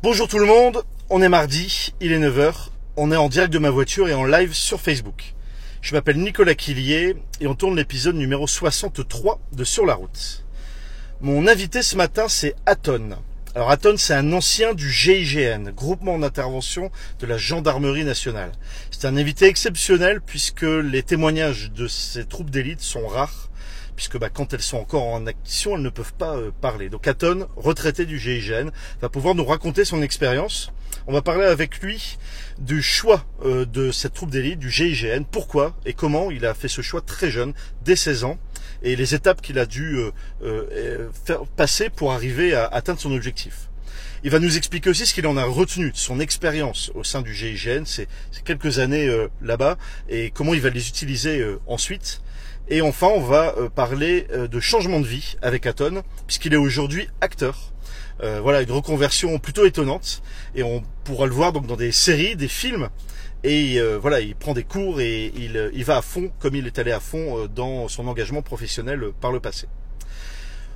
Bonjour tout le monde, on est mardi, il est 9h, on est en direct de ma voiture et en live sur Facebook. Je m'appelle Nicolas Quillier et on tourne l'épisode numéro 63 de Sur la route. Mon invité ce matin c'est Aton. Alors Aton c'est un ancien du GIGN, groupement d'intervention de la gendarmerie nationale. C'est un invité exceptionnel puisque les témoignages de ces troupes d'élite sont rares puisque bah, quand elles sont encore en action, elles ne peuvent pas euh, parler. Donc Aton, retraité du GIGN, va pouvoir nous raconter son expérience. On va parler avec lui du choix euh, de cette troupe d'élite, du GIGN, pourquoi et comment il a fait ce choix très jeune, dès 16 ans, et les étapes qu'il a dû euh, faire passer pour arriver à atteindre son objectif. Il va nous expliquer aussi ce qu'il en a retenu de son expérience au sein du GIGN, c'est quelques années là-bas, et comment il va les utiliser ensuite. Et enfin, on va euh, parler euh, de changement de vie avec Aton, puisqu'il est aujourd'hui acteur. Euh, voilà, une reconversion plutôt étonnante. Et on pourra le voir donc dans des séries, des films. Et voilà, il prend des cours et il, il, va à fond, comme il est allé à fond dans son engagement professionnel par le passé.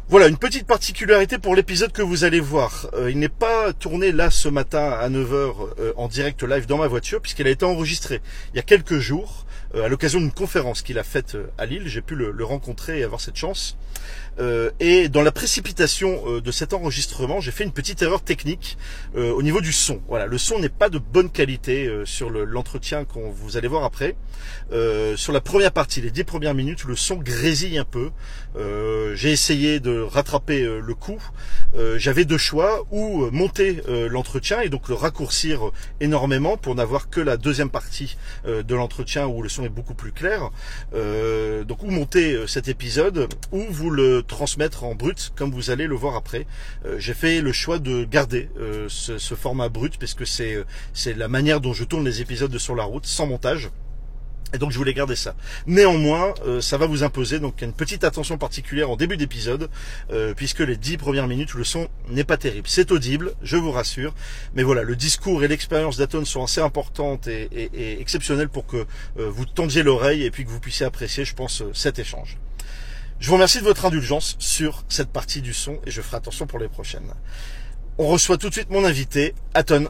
Voilà, une petite particularité pour l'épisode que vous allez voir. il n'est pas tourné là ce matin à 9h en direct live dans ma voiture, puisqu'il a été enregistré il y a quelques jours à l'occasion d'une conférence qu'il a faite à Lille. J'ai pu le, le, rencontrer et avoir cette chance. Euh, et dans la précipitation euh, de cet enregistrement, j'ai fait une petite erreur technique euh, au niveau du son. Voilà, le son n'est pas de bonne qualité sur l'entretien qu'on vous allez voir après. sur la première partie, les dix premières minutes, le son grésille un peu. j'ai essayé de rattraper le coup. J'avais deux choix ou monter l'entretien et donc le raccourcir énormément pour n'avoir que la deuxième partie de l'entretien où le son est beaucoup plus clair. donc ou monter cet épisode ou vous le transmettre en brut, comme vous allez le voir après. Euh, j'ai fait le choix de garder euh, ce, format brut, parce que c'est euh, la manière dont je tourne les épisodes de Sur la route, sans montage. Et donc je voulais garder ça. Néanmoins, ça va vous imposer donc une petite attention particulière en début d'épisode, puisque les dix premières minutes, le son n'est pas terrible. C'est audible, je vous rassure, mais voilà, le discours et l'expérience d'Aton sont assez importantes et, exceptionnelles pour que vous tendiez l'oreille et puis que vous puissiez apprécier, je pense, cet échange. Je vous remercie de votre indulgence sur cette partie du son et je ferai attention pour les prochaines. On reçoit tout de suite mon invité, Aton.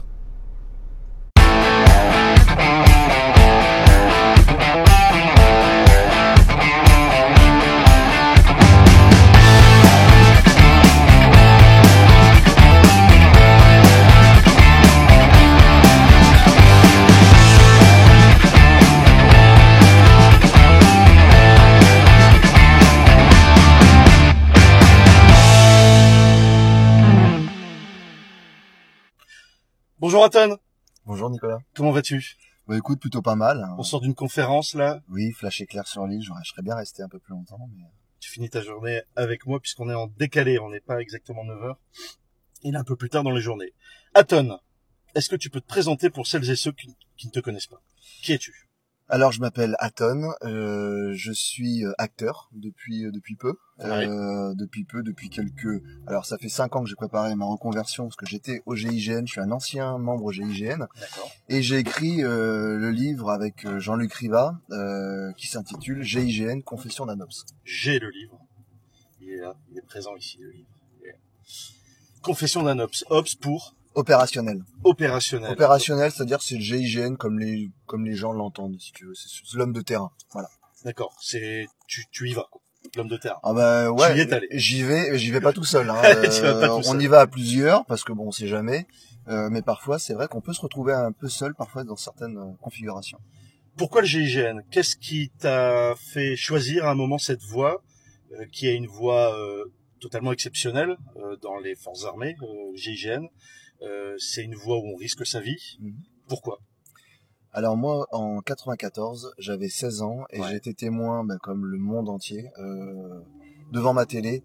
Bonjour Aton. Bonjour Nicolas. Comment vas-tu? Bah écoute, plutôt pas mal. On sort d'une conférence là. Oui, flash éclair sur l'île, je serais bien resté un peu plus longtemps. Mais... Tu finis ta journée avec moi puisqu'on est en décalé, on n'est pas exactement 9h. Il est un peu plus tard dans les journées. Aton, est-ce que tu peux te présenter pour celles et ceux qui, qui ne te connaissent pas? Qui es-tu? Alors je m'appelle Aton, euh, je suis euh, acteur depuis euh, depuis peu, euh, depuis peu, depuis quelques. Alors ça fait cinq ans que j'ai préparé ma reconversion parce que j'étais au GIGN, je suis un ancien membre au GIGN, et j'ai écrit euh, le livre avec Jean-Luc Riva qui s'intitule GIGN Confession d'un ops. J'ai le livre, il est là, il est présent ici le livre. Confession d'un ops, ops pour Opérationnel. Opérationnel. Opérationnel, c'est-à-dire c'est le GIGN comme les comme les gens l'entendent, si tu veux. C'est l'homme de terrain. Voilà. D'accord. C'est tu, tu y vas. L'homme de terrain. Ah bah ouais. J'y vais, j'y vais pas tout seul. Hein. euh, on y va à plusieurs parce que bon, on sait jamais. Euh, mais parfois, c'est vrai qu'on peut se retrouver un peu seul parfois dans certaines euh, configurations. Pourquoi le GIGN Qu'est-ce qui t'a fait choisir à un moment cette voie, euh, qui est une voie euh, totalement exceptionnelle dans les forces armées, GIGN euh, c'est une voie où on risque sa vie. Mhm. Pourquoi? Alors moi, en 94, j'avais 16 ans et j'étais témoin, ben, comme le monde entier, euh, devant ma télé,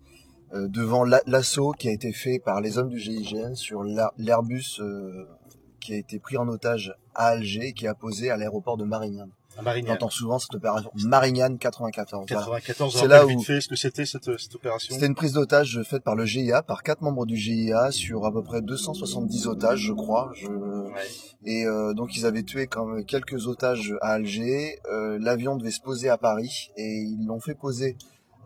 euh, devant l'assaut qui a été fait par les hommes du GIGN sur l'Airbus qui a été pris en otage à Alger et qui a posé à l'aéroport de Marignane. On entend souvent cette opération Marignane 94. 94. C'est là où fait ce que c'était cette, cette opération. C'était une prise d'otage faite par le GIA, par quatre membres du GIA sur à peu près 270 otages, je crois. Je... Et euh, donc ils avaient tué quand même quelques otages à Alger. Euh, L'avion devait se poser à Paris et ils l'ont fait poser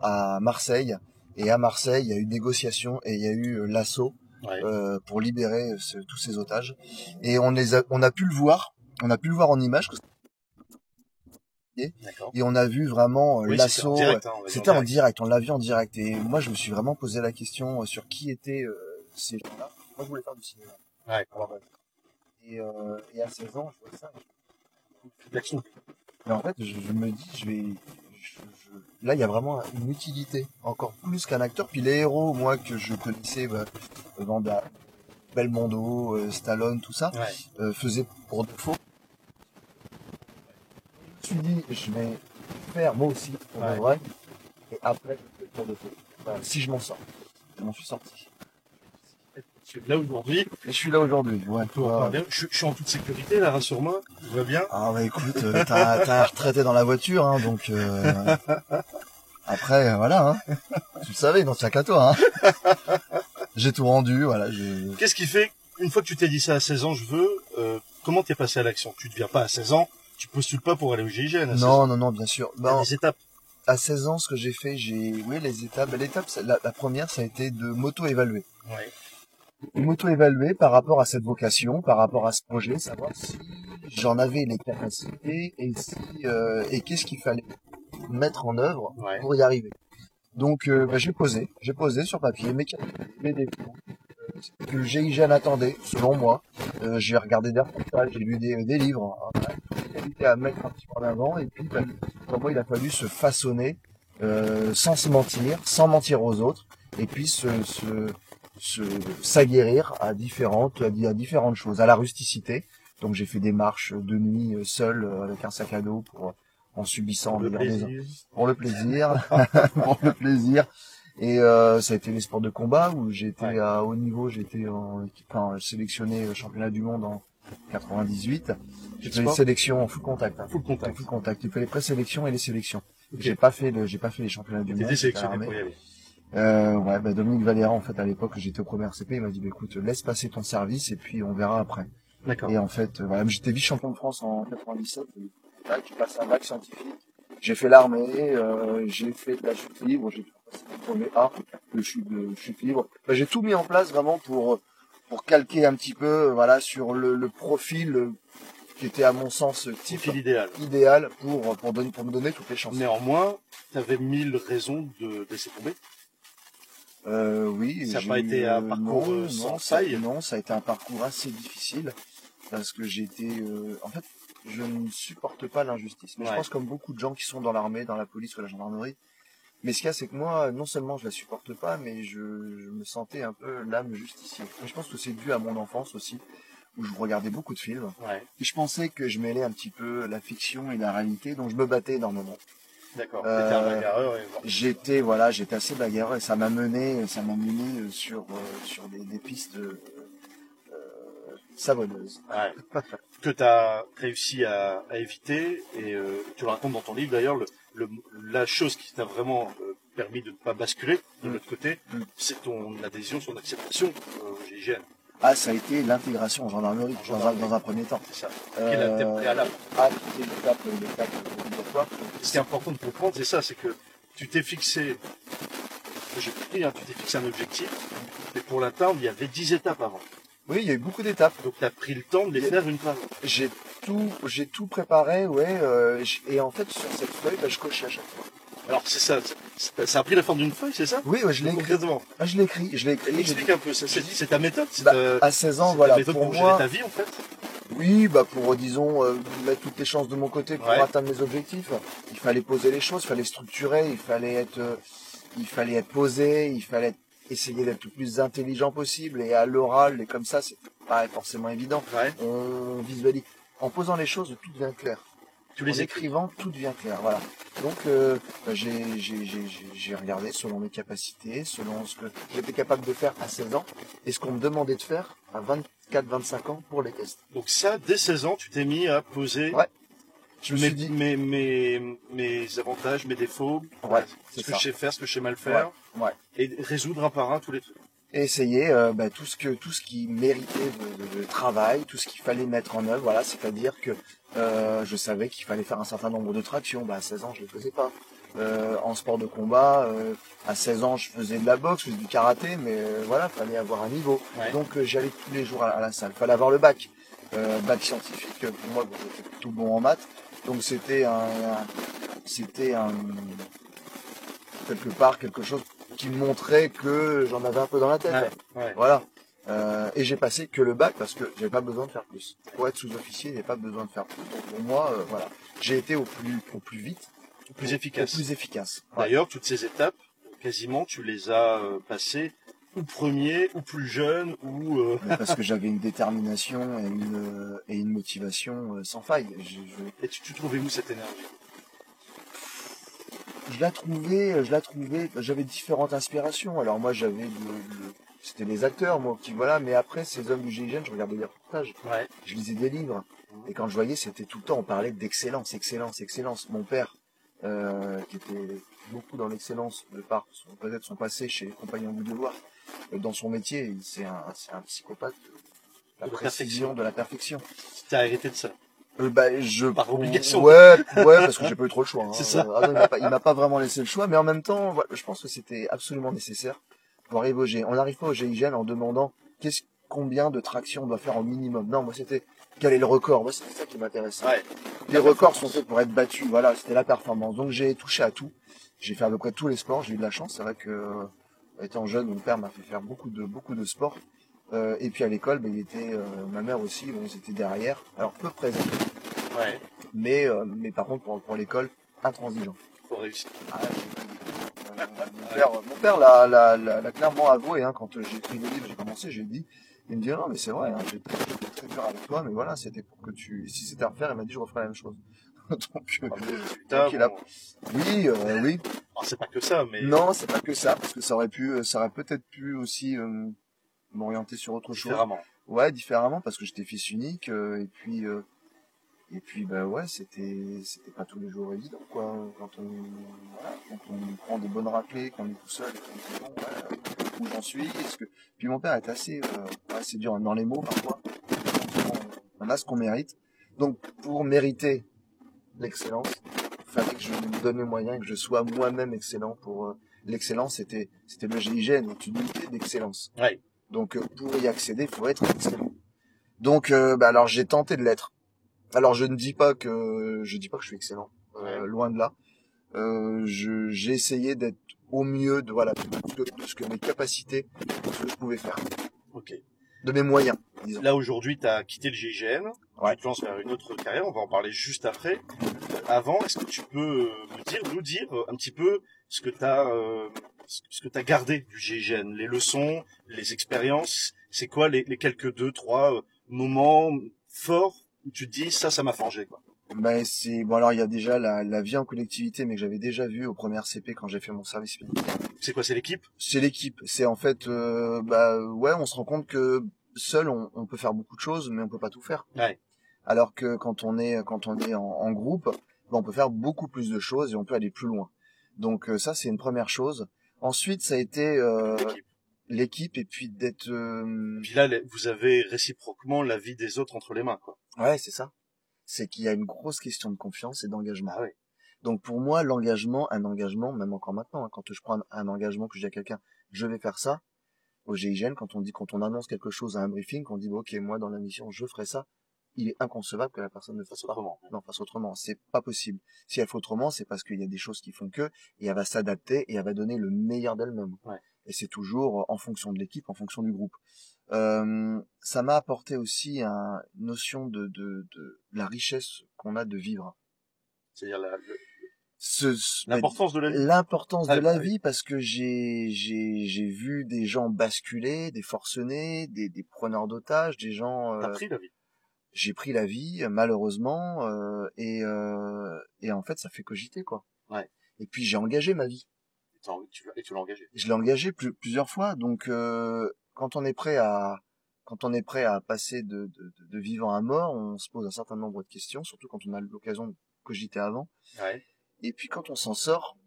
à Marseille. Et à Marseille, il y a eu négociation et il y a eu euh, l'assaut euh, pour libérer tous ces otages. Et on les a, on a pu le voir, on a pu le voir en image. Et on a vu vraiment euh, l'assaut. C'était en, direct, on l'a vu en direct. Et moi, je me suis vraiment posé la question euh, sur qui étaient ces gens-là. Moi, je voulais faire du cinéma. Ouais. Et, et à 16 ans, je vois ça. L'action. Et en fait, je, me dis, je vais, là, il y a vraiment une utilité, encore plus qu'un acteur. Puis les héros, moi, que je connaissais, bah, Vanda, Belmondo, euh, Stallone, tout ça, euh, faisaient pour de faux. Je me suis dit, je vais faire moi aussi pour de vrai, et après, pour de faux. si je m'en sors. Je m'en suis sorti. Je suis là aujourd'hui. Je suis là aujourd'hui. Ouais, je, suis en toute sécurité, là, rassure-moi. Tout va bien? Ah bah écoute, euh, t'as retraité dans la voiture, hein, donc euh, après voilà. Hein. Tu le savais, donc c'est qu'à toi. Hein. J'ai tout rendu, voilà. Qu'est-ce qui fait une fois que tu t'es dit ça à 16 ans, je veux, euh, comment t'es passé à l'action? Tu ne deviens pas à 16 ans, tu postules pas pour aller au GIGN. non, non, non, bien sûr. Ben, des étapes. À 16 ans, ce que j'ai fait, j'ai, oui, les étapes. L'étape, la, la première, ça a été de m'auto-évaluer. Ouais m'auto-évaluer par rapport à cette vocation, par rapport à ce projet, savoir si j'en avais les capacités et si euh, et qu'est-ce qu'il fallait mettre en œuvre pour y arriver. Donc euh, bah, j'ai posé, j'ai posé sur papier mes mes défauts euh, que le GIGN attendait, selon moi. Euh, j'ai regardé des reportages, j'ai lu des, des livres, hein, à mettre un petit peu en avant, et puis bah, pour moi il a fallu se façonner euh, sans se mentir, sans mentir aux autres, et puis se, se, s'aguerrir à différentes à, différentes choses, à la rusticité. Donc j'ai fait des marches de nuit euh, seul avec un sac à dos pour en subissant pour le plaisir, pour le plaisir, pour le plaisir. Et ça a été les sports de combat où j'étais à haut niveau, j'étais en enfin, sélectionné championnat du monde en 98. J'ai fait les sélections en full contact. Hein. Full contact. full contact. Il fait les présélections et les sélections. J'ai pas fait le, j'ai pas fait les championnats du monde. sélectionné pour y aller. Euh, ouais, bah Dominique Valera, en fait, à l'époque, j'étais au premier RCP, il m'a dit, bah, écoute, laisse passer ton service et puis on verra après. D'accord. Et en fait, euh, voilà, j'étais vice-champion de France en 97. là, tu passes un bac scientifique. J'ai fait l'armée, euh, j'ai fait de la chute libre, j'ai le premier A, le chute, de chute libre. J'ai tout mis en place vraiment pour pour calquer un petit peu, voilà, sur le, le profil qui était à mon sens type idéal. idéal pour pour donner pour me donner toutes les chances. Néanmoins, tu avais mille raisons de laisser tomber. Euh, oui. Ça n'a pas été un parcours non, sans faille Non, ça a été un parcours assez difficile parce que j'étais... Euh, en fait, je ne supporte pas l'injustice. Mais je pense comme beaucoup de gens qui sont dans l'armée, dans la police ou la gendarmerie. Mais ce qu'il y a, c'est que moi, non seulement je la supporte pas, mais je, me sentais un peu l'âme justicier. je pense que c'est dû à mon enfance aussi, où je regardais beaucoup de films. Et je pensais que je mêlais un petit peu la fiction et la réalité, donc je me battais énormément. D'accord. Euh, j'étais voilà, j'étais assez bagarreur et ça m'a mené, ça m'a mené euh, sur euh, sur des, des pistes euh, savonneuses. Ouais. que tu as réussi à, à, éviter et tu le racontes dans ton livre d'ailleurs le, le, la chose qui t'a vraiment permis de ne pas basculer de mm. l'autre côté, mm. c'est ton adhésion, son acceptation au GIGN. Ah, ça a été l'intégration en gendarmerie, Dans, un, premier temps. C'est ça. Quelle euh, préalable Ah, c'était l'étape, l'étape obligatoire. Ce qui est important de comprendre, c'est ça, c'est que tu t'es fixé, j'ai compris, hein, tu t'es fixé un objectif, mais pour l'atteindre, il y avait 10 étapes avant. Oui, il y a eu beaucoup d'étapes. Donc tu as pris le temps de les faire une par J'ai tout, j'ai tout préparé, ouais, euh, et en fait, sur cette feuille, bah, je cochais à chaque fois. Alors c'est ça, ça a pris la forme d'une feuille, c'est ça? Oui, je l'ai écrit. Ah, je l'ai écrit, je l'ai écrit. Explique un peu, c'est ta méthode bah, À 16 ans, voilà. méthode pour, moi, ta vie en fait. Oui, bah pour disons euh, mettre toutes les chances de mon côté pour atteindre mes objectifs. Il fallait poser les choses, il fallait structurer, il fallait être, euh, il fallait être posé, il fallait essayer d'être le plus intelligent possible et à l'oral et comme ça, c'est pas forcément évident. On visualise. En posant les choses, tout devient clair. Tous les écrivant, tout devient clair. Voilà. Donc euh, bah, j'ai regardé selon mes capacités, selon ce que j'étais capable de faire à 16 ans et ce qu'on me demandait de faire à 24-25 ans pour les tests. Donc ça, dès 16 ans, tu t'es mis à poser ouais. je mes, dit... mes, mes, mes, avantages, mes défauts, ouais, ce que je sais faire, ce que je sais mal faire, ouais. et résoudre un par un tous les trucs et essayer euh, bah, tout ce que tout ce qui méritait de, travail, tout ce qu'il fallait mettre en œuvre. Voilà, c'est-à-dire que euh, je savais qu'il fallait faire un certain nombre de tractions. Bah, à 16 ans, je ne les faisais pas. euh, en sport de combat. À 16 ans, je faisais de la boxe, je faisais du karaté, mais voilà, fallait avoir un niveau. Donc j'allais tous les jours à, la salle. Fallait avoir le bac, bac scientifique. Pour moi, j'étais plutôt bon en maths. Donc c'était un, c'était un quelque part quelque chose qui montrait que j'en avais un peu dans la tête. Voilà. Euh, et j'ai passé que le bac parce que j'avais pas besoin de faire plus. Pour être sous-officier, j'ai pas besoin de faire plus. Donc pour moi, euh, voilà, j'ai été au plus au plus vite, au plus efficace. Au plus efficace. D'ailleurs, toutes ces étapes, quasiment, tu les as euh, passées ou premier, ou plus jeune, ou parce que j'avais une détermination et une et une motivation sans faille. Et tu, tu trouvais où cette énergie? Je la trouvais, je la trouvais, j'avais différentes inspirations. Alors moi j'avais le, c'était les acteurs, moi, qui voilà. Mais après, ces hommes du GIGN, je regardais des reportages. Ouais. Je lisais des livres. Et quand je voyais, c'était tout le temps, on parlait d'excellence, excellence, excellence. Mon père, euh, qui était beaucoup dans l'excellence de par peut-être son passé chez les compagnons du devoir, euh, dans son métier, c'est un, psychopathe de la précision, de la perfection. Tu as hérité de ça euh, bah, je par obligation. Ouais, ouais, parce que j'ai pas eu trop le choix. Hein. C'est ça. Ah il m'a pas, vraiment laissé le choix, mais en même temps, je pense que c'était absolument nécessaire pour arriver au G. On n'arrive pas au GIGN en demandant qu'est-ce combien de tractions on doit faire au minimum. Non, moi c'était quel est le record. Moi c'était ça qui m'intéressait. Ouais. Les records sont faits pour être battus. Voilà, c'était la performance. Donc j'ai touché à tout. J'ai fait à peu près tous les sports. J'ai eu de la chance. C'est vrai que euh, étant jeune, mon père m'a fait faire beaucoup de beaucoup de sports. Euh, et puis à l'école, ben, il était euh, ma mère aussi. On était derrière. Alors peu présent. Ouais. Mais euh, mais par contre pour, pour l'école, intransigeant. Pour réussir. Ah, mon père, l'a, clairement avoué, hein, quand j'ai écrit le livre, j'ai commencé, j'ai dit, il me dit, non, mais c'est vrai, hein, j'étais, très dur avec toi, mais voilà, c'était pour que tu, si c'était à refaire, il m'a dit, je referais la même chose. donc, euh, ah, il a... oui, euh, oui. Oh, c'est pas que ça, mais. Non, c'est pas que ça, parce que ça aurait pu, euh, ça aurait peut-être pu aussi m'orienter sur autre chose. Différemment. Ouais, différemment, parce que j'étais fils unique, et puis et puis ben ouais, c'était c'était pas tous les jours évident quoi. Quand on voilà, quand on prend des bonnes raclées, qu'on est tout seul, qu'on bon, ouais, où j'en suis, est-ce que puis mon père est assez euh, assez dur dans les mots parfois. On a ce qu'on mérite. Donc pour mériter l'excellence, il fallait que je me donne les moyens, que je sois moi-même excellent. Pour euh, l'excellence, c'était c'était le GIGN, une unité d'excellence. Ouais. Donc euh, pour y accéder, il faut être excellent. Donc euh, bah, alors j'ai tenté de l'être alors je ne dis pas que je dis pas que je suis excellent, euh, loin de là. Euh, j'ai essayé d'être au mieux de voilà de, ce que mes capacités, de ce que je pouvais faire. Ok. De mes moyens. Disons. Là aujourd'hui, tu as quitté le GIGN, tu te lances vers une autre carrière. On va en parler juste après. avant, est-ce que tu peux me dire, nous dire un petit peu ce que tu as euh, ce que tu as gardé du GIGN, les leçons, les expériences. C'est quoi les, les quelques deux, trois euh, moments forts où tu te dis ça, ça m'a forgé quoi? Ben c'est bon alors il y a déjà la, la vie en collectivité mais que j'avais déjà vu au premier CP quand j'ai fait mon service militaire. C'est quoi c'est l'équipe? C'est l'équipe. C'est en fait euh, bah ouais on se rend compte que seul on, on, peut faire beaucoup de choses mais on peut pas tout faire. Ouais. Alors que quand on est quand on est en, en groupe ben, on peut faire beaucoup plus de choses et on peut aller plus loin. Donc euh, ça c'est une première chose. Ensuite ça a été euh, l'équipe et puis d'être. Euh... Puis là vous avez réciproquement la vie des autres entre les mains quoi. Ouais, c'est ça. C'est qu'il y a une grosse question de confiance et d'engagement. Ah Donc pour moi, l'engagement, un engagement, même encore maintenant, hein, quand je prends un engagement que je dis à quelqu'un, je vais faire ça, au GIGN, quand on dit, quand on annonce quelque chose à un briefing, qu'on dit, ok, moi dans la mission, je ferai ça, il est inconcevable que la personne ne fasse. Autrement. Non, fasse autrement. C'est pas possible. Si elle fait autrement, c'est parce qu'il y a des choses qui font que, et elle va s'adapter et elle va donner le meilleur d'elle-même. Ouais. Et c'est toujours en fonction de l'équipe, en fonction du groupe. Euh, ça m'a apporté aussi une notion de, de, de la richesse qu'on a de vivre. C'est-à-dire l'importance de la vie. L'importance de ah, la vie parce que j'ai j'ai j'ai vu des gens basculer, des forcenés, des, des preneurs d'otages, des gens. Euh, pris la vie. J'ai pris la vie malheureusement euh, et euh, et en fait ça fait cogiter quoi. Ouais. Et puis j'ai engagé ma vie. Et tu l'as engagé. Je l'ai engagé plusieurs fois donc euh, quand on est prêt à quand on est prêt à passer de, de, de, vivant à mort, on se pose un certain nombre de questions, surtout quand on a l'occasion de cogiter avant. Ouais. Et puis quand on s'en sort,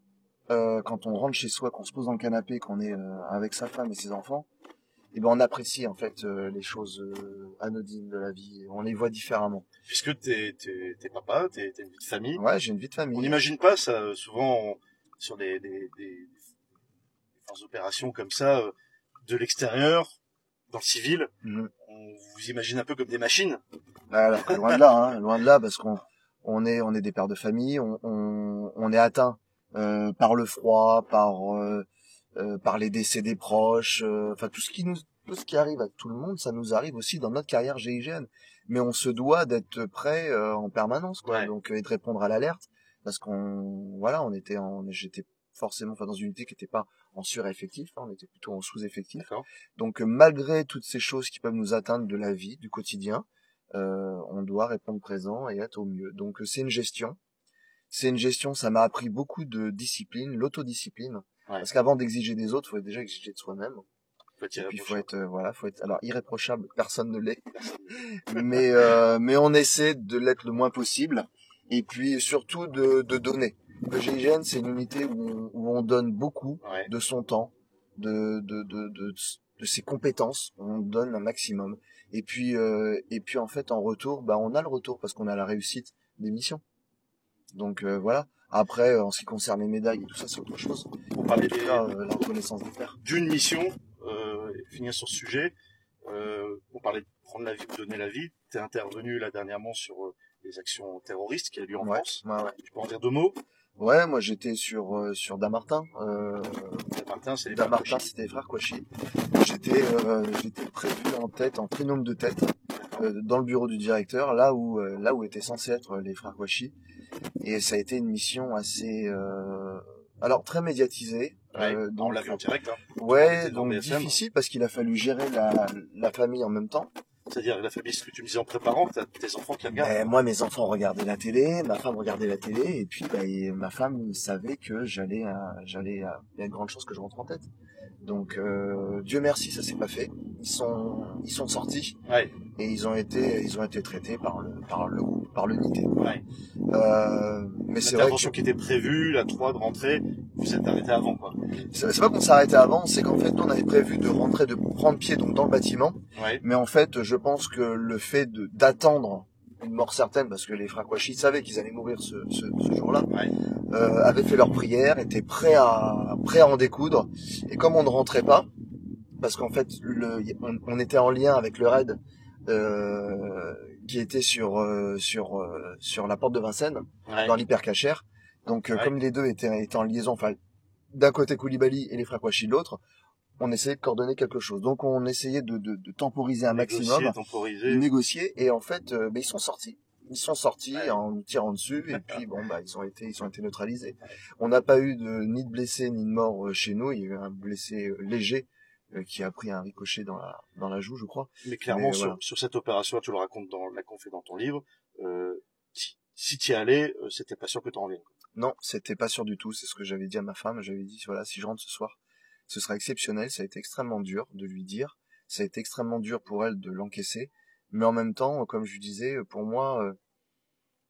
euh, quand on rentre chez soi, qu'on se pose dans le canapé, qu'on est euh, avec sa femme et ses enfants, eh ben on apprécie en fait euh, les choses euh, anodines de la vie, on les voit différemment. Puisque t'es t'es, t'es papa, t'es, t'es une vie de famille. Ouais, j'ai une vie de famille. On n'imagine pas ça. Souvent, sur des, des, des, des opérations comme ça, euh, de l'extérieur, dans le civil, Mhm. on vous imagine un peu comme des machines. Alors, loin de là, hein, loin de là, parce qu'on on est on est des pères de famille, on on, on est atteint euh, par le froid, par euh, par les décès des proches, euh, enfin tout ce qui nous tout ce qui arrive à tout le monde, ça nous arrive aussi dans notre carrière GIGN. Mais on se doit d'être prêt euh, en permanence, quoi. Ouais. Donc euh, et de répondre à l'alerte, parce qu'on voilà, on était en j'étais forcément enfin dans une unité qui n'était pas en sureffectif, hein, on était plutôt en sous-effectif. Donc malgré toutes ces choses qui peuvent nous atteindre de la vie, du quotidien, euh, on doit répondre présent et être au mieux. Donc euh, c'est une gestion. C'est une gestion, ça m'a appris beaucoup de discipline, l'autodiscipline. Ouais. Parce qu'avant d'exiger des autres, faut déjà exiger de soi-même. Faut être Et puis faut être euh, voilà, faut être alors irréprochable, personne ne l'est. mais euh, mais on essaie de l'être le moins possible et puis surtout de, de donner. Le GIGN, c'est une unité où on, où on donne beaucoup Ouais. de son temps, de, de, de, de, de ses compétences, on donne un maximum. Et puis, euh, et puis en fait, en retour, bah, on a le retour parce qu'on a la réussite des missions. Donc euh, voilà. Après, euh, en ce qui concerne les médailles et tout ça, c'est autre chose. Pour parler cas, euh, la reconnaissance des pairs. d'une mission, euh, finir sur ce sujet, euh, on parlait de prendre la vie, de donner la vie. Tu es intervenu là dernièrement sur euh, les actions terroristes qui a lieu en Ouais, France. ouais, ouais. Tu peux en dire deux mots? Ouais, moi j'étais sur euh, sur Damartin. Euh, Martin, c'est les Damartin, Martin. c'était les frères Kouachi. J'étais euh, j'étais prévu en tête, en trinôme de tête, euh, dans le bureau du directeur, là où euh, là où étaient censés être les frères Kouachi. Et ça a été une mission assez euh, alors très médiatisée. Ouais, euh, on l'a vu en direct. Hein. Ouais, donc BFM. difficile parce qu'il a fallu gérer la, la famille en même temps. C'est-à-dire la famille, ce que tu me disais en préparant, t'as tes enfants qui regardent. Ben, moi, mes enfants regardaient la télé, ma femme regardait la télé, et puis ben, et ma femme savait que j'allais, euh, j'allais, euh, il y a une grande chance que je rentre en tête. Donc euh, Dieu merci, ça s'est pas fait. Ils sont, ils sont sortis Ouais, et ils ont été, ils ont été traités par le, par le, par l'unité. ouais. Euh, mais c'est vrai que qui était prévue, la 3 de rentrée, vous êtes arrêté avant, quoi. c'est pas qu'on s'arrêtait avant, c'est qu'en fait on avait prévu de rentrer, de prendre pied donc dans le bâtiment. Ouais, Mais en fait, je pense que le fait de d'attendre une mort certaine, parce que les frères Kouachi savaient qu'ils allaient mourir ce, ce, ce jour-là, ouais. euh, avaient fait leur prière, étaient prêts à prêts à en découdre. Et comme on ne rentrait pas, parce qu'en fait, le, on, on était en lien avec le raid euh, qui était sur euh, sur euh, sur la porte de Vincennes, ouais. dans l'hypercachère. Donc, euh, Ouais. comme les deux étaient, étaient en liaison, enfin, d'un côté Koulibaly et les frères Kouachi de l'autre, on essayait de coordonner quelque chose. Donc, on essayait de, de, de temporiser un maximum temporiser. négocier et en fait euh, ben, ils sont sortis ils sont sortis Ouais. en nous tirant dessus et puis bon bah ils ont été ils ont été neutralisés on n'a pas eu de ni de blessés ni de morts euh, chez nous il y a eu un blessé euh, léger qui a pris un ricochet dans la dans la joue je crois Mais clairement, Mais sur, voilà. sur cette opération, tu le racontes dans la confé dans ton livre, euh, si, si tu y allais, euh, c'était pas sûr que tu en reviennes. non c'était pas sûr du tout c'est ce que j'avais dit à ma femme j'avais dit voilà si je rentre ce soir ce sera exceptionnel ça a été extrêmement dur de lui dire ça a été extrêmement dur pour elle de l'encaisser mais en même temps comme je disais pour moi euh,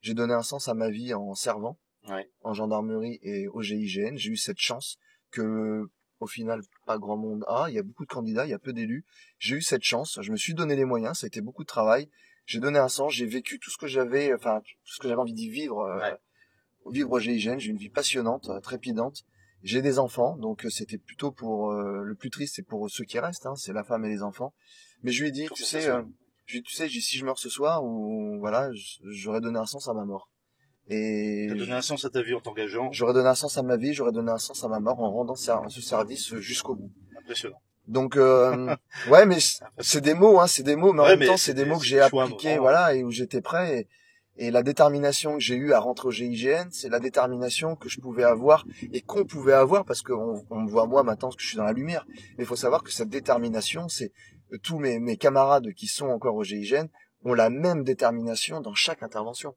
j'ai donné un sens à ma vie en servant Ouais. en gendarmerie et au GIGN. J'ai eu cette chance que, au final, pas grand monde a. Il y a beaucoup de candidats, il y a peu d'élus. J'ai eu cette chance. Je me suis donné les moyens. Ça a été beaucoup de travail. J'ai donné un sens. J'ai vécu tout ce que j'avais, enfin, tout ce que j'avais envie d'y vivre, euh, Ouais. vivre au GIGN. J'ai une vie passionnante, euh, trépidante. J'ai des enfants, donc euh, c'était plutôt pour euh, le plus triste, c'est pour ceux qui restent, hein, c'est la femme et les enfants. Mais je lui ai dit, tu sais, euh, je lui ai dit, tu sais, si je meurs ce soir, ou voilà, j'aurais donné un sens à ma mort. Et T'as donné un sens à ta vie en t'engageant? J'aurais donné un sens à ma vie, j'aurais donné un sens à ma mort en rendant ce service jusqu'au bout. Impressionnant. Donc euh, ouais, mais c'est des mots, hein, c'est des mots, mais en Ouais, même mais temps c'est des mots que j'ai appliqués, voilà, et où j'étais prêt. Et, et la détermination que j'ai eue à rentrer au GIGN, c'est la détermination que je pouvais avoir et qu'on pouvait avoir parce qu'on on me voit moi maintenant que je suis dans la lumière. Mais il faut savoir que cette détermination, c'est euh, tous mes, mes camarades qui sont encore au GIGN ont la même détermination dans chaque intervention,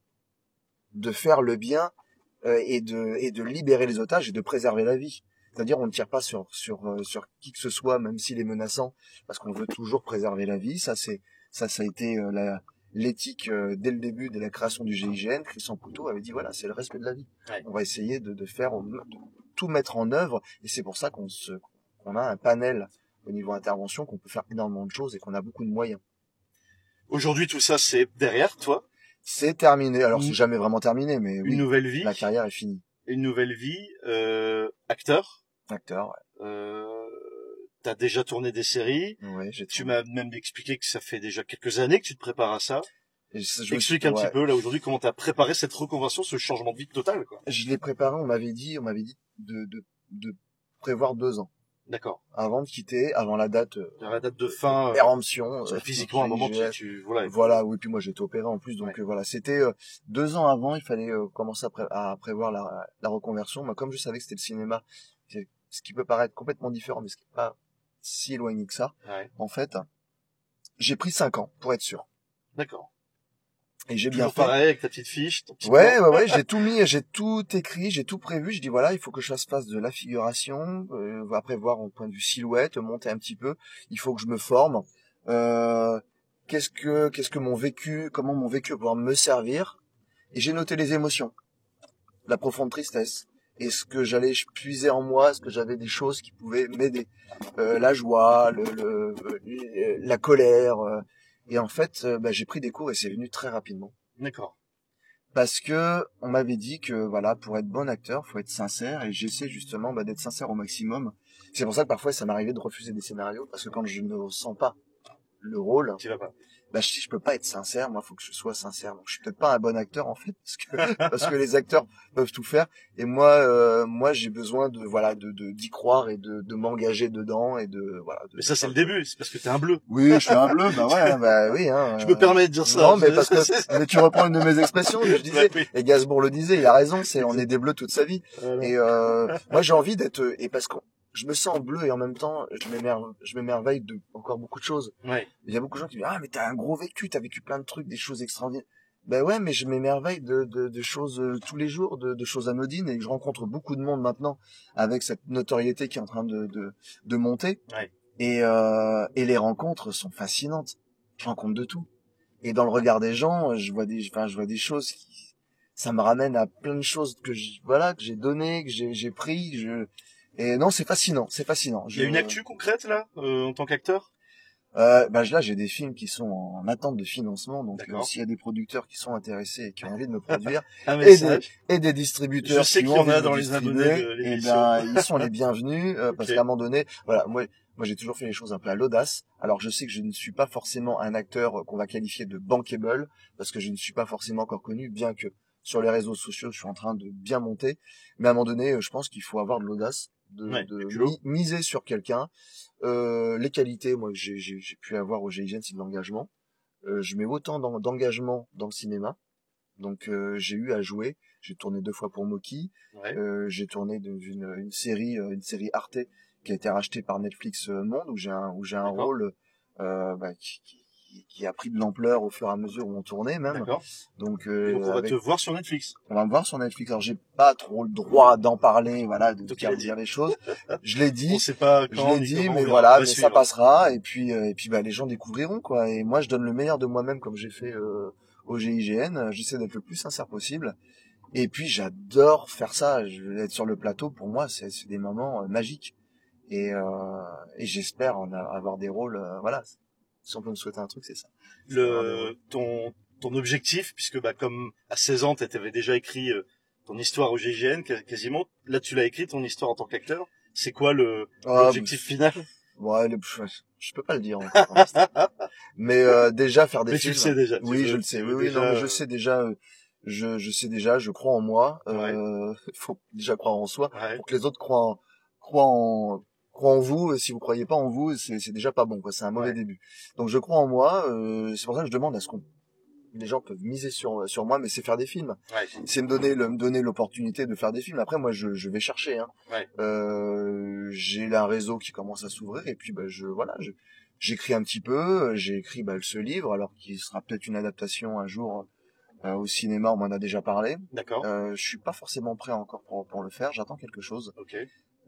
de faire le bien euh, et de et de libérer les otages et de préserver la vie. C'est-à-dire on ne tire pas sur sur euh, sur qui que ce soit, même s'il est menaçant, parce qu'on veut toujours préserver la vie. Ça c'est ça ça a été euh, la l'éthique euh, dès le début de la création du GIGN. Christian Couteau avait dit voilà c'est le respect de la vie. Ouais. On va essayer de, de faire de tout mettre en œuvre et c'est pour ça qu'on se qu'on a un panel au niveau intervention qu'on peut faire énormément de choses et qu'on a beaucoup de moyens. Aujourd'hui, tout ça, c'est derrière toi. C'est terminé. Alors c'est jamais vraiment terminé, mais Une oui, nouvelle vie. la carrière est finie. une nouvelle vie, euh, acteur. Acteur, ouais. Euh, T'as déjà tourné des séries. Ouais, j'ai Tu m'as même expliqué que ça fait déjà quelques années que tu te prépares à ça. Et je- Explique un ouais. petit peu là aujourd'hui comment t'as préparé cette reconversion, ce changement de vie total, quoi. Je l'ai préparé, on m'avait dit, on m'avait dit de, de, de prévoir deux ans. D'accord. Avant de quitter, avant la date euh, la date de fin, euh, péremption. euh, physiquement, à un moment, tu, tu voilà. Voilà, oui, puis moi j'ai été opéré en plus, donc Ouais. euh, voilà, c'était deux ans avant, il fallait commencer à, pré- à prévoir la, la reconversion. Moi, comme je savais que c'était le cinéma, ce qui peut paraître complètement différent, mais ce qui n'est pas si éloigné que ça, Ouais. en fait, j'ai pris cinq ans pour être sûr. D'accord. Et j'ai bien fait. pareil avec ta petite fiche. ton petit Ouais, ouais, ouais, j'ai tout mis, j'ai tout écrit, j'ai tout prévu. Je dis voilà, il faut que je fasse face de la figuration, euh, après voir au point de vue silhouette, monter un petit peu. Il faut que je me forme. Euh, qu'est-ce que, qu'est-ce que mon vécu, comment mon vécu va pouvoir me servir? Et j'ai noté les émotions, la profonde tristesse, et ce que j'allais puiser en moi, ce que j'avais des choses qui pouvaient m'aider, Euh, la joie, le, le- euh, la colère. euh. et en fait, euh, bah, j'ai pris des cours et c'est venu très rapidement D'accord. parce que on m'avait dit que voilà pour être bon acteur faut être sincère et j'essaie justement bah, d'être sincère au maximum c'est pour ça que parfois ça m'arrivait de refuser des scénarios parce que quand je ne ressens pas le rôle Tu vas pas. Bah si je peux pas être sincère moi faut que je sois sincère donc je suis peut-être pas un bon acteur en fait parce que parce que les acteurs peuvent tout faire et moi euh, moi j'ai besoin de voilà de de- d'y croire et de de m'engager dedans et de voilà de- Mais ça, c'est le début. C'est parce que t'es un bleu. oui je suis un bleu bah ouais bah oui hein Je me permets de dire ça. non mais parce que mais tu reprends une de mes expressions je disais et Gainsbourg le disait, il a raison, c'est on est des bleus toute sa vie. Voilà. Et euh, moi j'ai envie d'être et parce que je me sens bleu et en même temps je m'émerveille, je m'émerveille de encore beaucoup de choses. Ouais. Il y a beaucoup de gens qui me disent ah mais t'as un gros vécu, t'as vécu plein de trucs, des choses extraordinaires. Ben ouais, mais je m'émerveille de, de, de choses euh, tous les jours, de, de choses anodines et je rencontre beaucoup de monde maintenant avec cette notoriété qui est en train de, de, de monter. Ouais. Et, euh, et les rencontres sont fascinantes. Je rencontre de tout. Et dans le regard des gens, je vois des, enfin, je vois des choses qui, ça me ramène à plein de choses que je, voilà, que j'ai donné, que j'ai, j'ai pris, je, et non, c'est fascinant, c'est fascinant. Il y a une actu concrète là, euh, en tant qu'acteur? Euh, bah, là, j'ai des films qui sont en attente de financement, donc euh, s'il y a des producteurs qui sont intéressés et qui ont envie de me produire, Un et des, et des distributeurs Je sais qui qu'il y en a dans les abonnés de eh ben, ils sont les bienvenus, euh, parce qu'à un moment donné, voilà, moi, moi, j'ai toujours fait les choses un peu à l'audace. Alors, je sais que je ne suis pas forcément un acteur euh, qu'on va qualifier de bankable, parce que je ne suis pas forcément encore connu, bien que sur les réseaux sociaux, je suis en train de bien monter. Mais à un moment donné, euh, je pense qu'il faut avoir de l'audace, de, Ouais, de mi- miser sur quelqu'un. Euh, les qualités, moi, que j'ai, pu avoir au GIGN, c'est de l'engagement. Euh, je mets autant d'en- d'engagement dans le cinéma. Donc, euh, j'ai eu à jouer. J'ai tourné deux fois pour Moki. Ouais. Euh, j'ai tourné une, une série, euh, une série Arte qui a été rachetée par Netflix euh, Monde, où j'ai un, où j'ai un rôle euh, bah, qui, qui, qui a pris de l'ampleur au fur et à mesure où on tournait même. Donc, euh, donc on va avec- te voir sur Netflix. on va me voir sur Netflix. Alors j'ai pas trop le droit d'en parler, voilà, de Donc, dire, les choses. Je l'ai dit, On sait pas je quand l'ai ni dit, mais voilà, mais ça passera. Et puis, euh, et puis, bah, les gens découvriront quoi. Et moi, je donne le meilleur de moi-même comme j'ai fait euh, au GIGN. J'essaie d'être le plus sincère possible. Et puis, j'adore faire ça. Je vais être sur le plateau. Pour moi, c'est des moments euh, magiques. Et, euh, et j'espère en avoir des rôles. euh, voilà. Si on peut me souhaiter un truc, c'est ça. le ton ton objectif puisque bah comme à 16 ans tu avais déjà écrit euh, ton histoire au GIGN qua- quasiment là tu l'as écrit ton histoire en tant qu'acteur c'est quoi le Ah, l'objectif final? Ouais, le- je peux pas le dire. mais euh, déjà faire des mais tu films. le sais déjà tu Oui, je le tu sais. Oui, oui, déjà, non, mais je euh, sais déjà. euh, Je, je sais déjà. Je crois en moi. Euh, faut déjà croire en soi ouais. pour que les autres croient, en, croient en, croient en vous. Si vous croyez pas en vous, c'est, déjà pas bon. C'est un mauvais Ouais. début. Donc je crois en moi. Euh, c'est pour ça que je demande à ce qu'on les gens peuvent miser sur sur moi, mais c'est faire des films. ouais. C'est me donner le, me donner l'opportunité de faire des films. Après, moi, je, je vais chercher. Hein. Ouais. Euh, j'ai un réseau qui commence à s'ouvrir et puis bah, je voilà, j'écris un petit peu. J'ai écrit bah, ce livre, alors qui sera peut-être une adaptation un jour euh, au cinéma. On m'en a déjà parlé. d'accord Euh, je suis pas forcément prêt encore pour, pour le faire. J'attends quelque chose. ok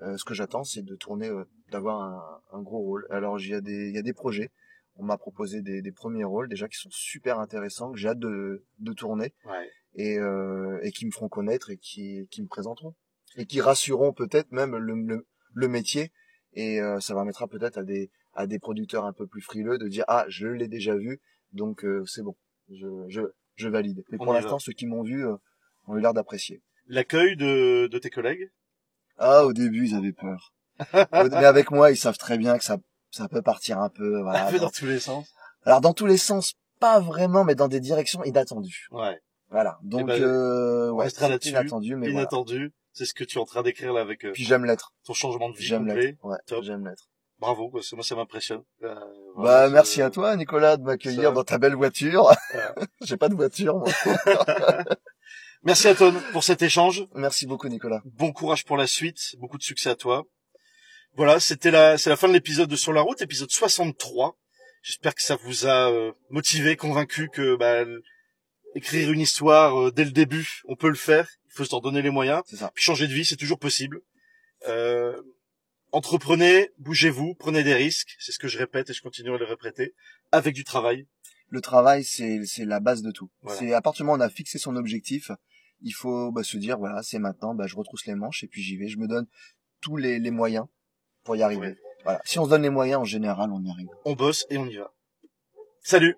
Euh, ce que j'attends, c'est de tourner, euh, d'avoir un, un gros rôle. Alors, il y a des, y a des projets. On m'a proposé des, des premiers rôles déjà qui sont super intéressants, que j'ai hâte de, de tourner ouais et, euh, et qui me feront connaître et qui, qui me présenteront et qui rassureront peut-être même le, le, le métier et euh, ça permettra peut-être à des, à des producteurs un peu plus frileux de dire ah je l'ai déjà vu donc euh, c'est bon, je, je, je valide. Mais pour l'instant, ceux qui m'ont vu euh, ont eu l'air d'apprécier. L'accueil de, de tes collègues? Ah, au début, ils avaient peur. Mais avec moi, ils savent très bien que ça, ça peut partir un peu, voilà. Un peu dans tous les sens. Alors, dans tous les sens, pas vraiment, mais dans des directions inattendues. Ouais. Voilà. Donc, ben, euh, ouais, restera c'est là-dessus. inattendu, mais voilà. Inattendu. C'est ce que tu es en train d'écrire là avec euh, Puis j'aime l'être. ton changement de vie J'aime l'être. Ouais, Top. j'aime l'être. Bravo, parce que moi ça m'impressionne. Euh, Bah, merci à toi, Nicolas, de m'accueillir ça- dans ta belle voiture. J'ai pas de voiture, moi. Merci à Ton pour cet échange. Merci beaucoup, Nicolas. Bon courage pour la suite. Beaucoup de succès à toi. Voilà, c'était la, c'est la fin de l'épisode de Sur la route, épisode 63. J'espère que ça vous a euh, motivé, convaincu que bah, écrire une histoire euh, dès le début, on peut le faire. Il faut s'en donner les moyens. C'est ça. Puis changer de vie, c'est toujours possible. Euh, entreprenez, bougez-vous, prenez des risques. C'est ce que je répète et je continue à le répéter. Avec du travail. Le travail, c'est, c'est la base de tout. Voilà. C'est à partir du moment où on a fixé son objectif, il faut bah, se dire voilà c'est maintenant bah, je retrousse les manches et puis j'y vais. Je me donne tous les, moyens pour y arriver. Voilà. Si on se donne les moyens en général on y arrive. On bosse et on y va. Salut.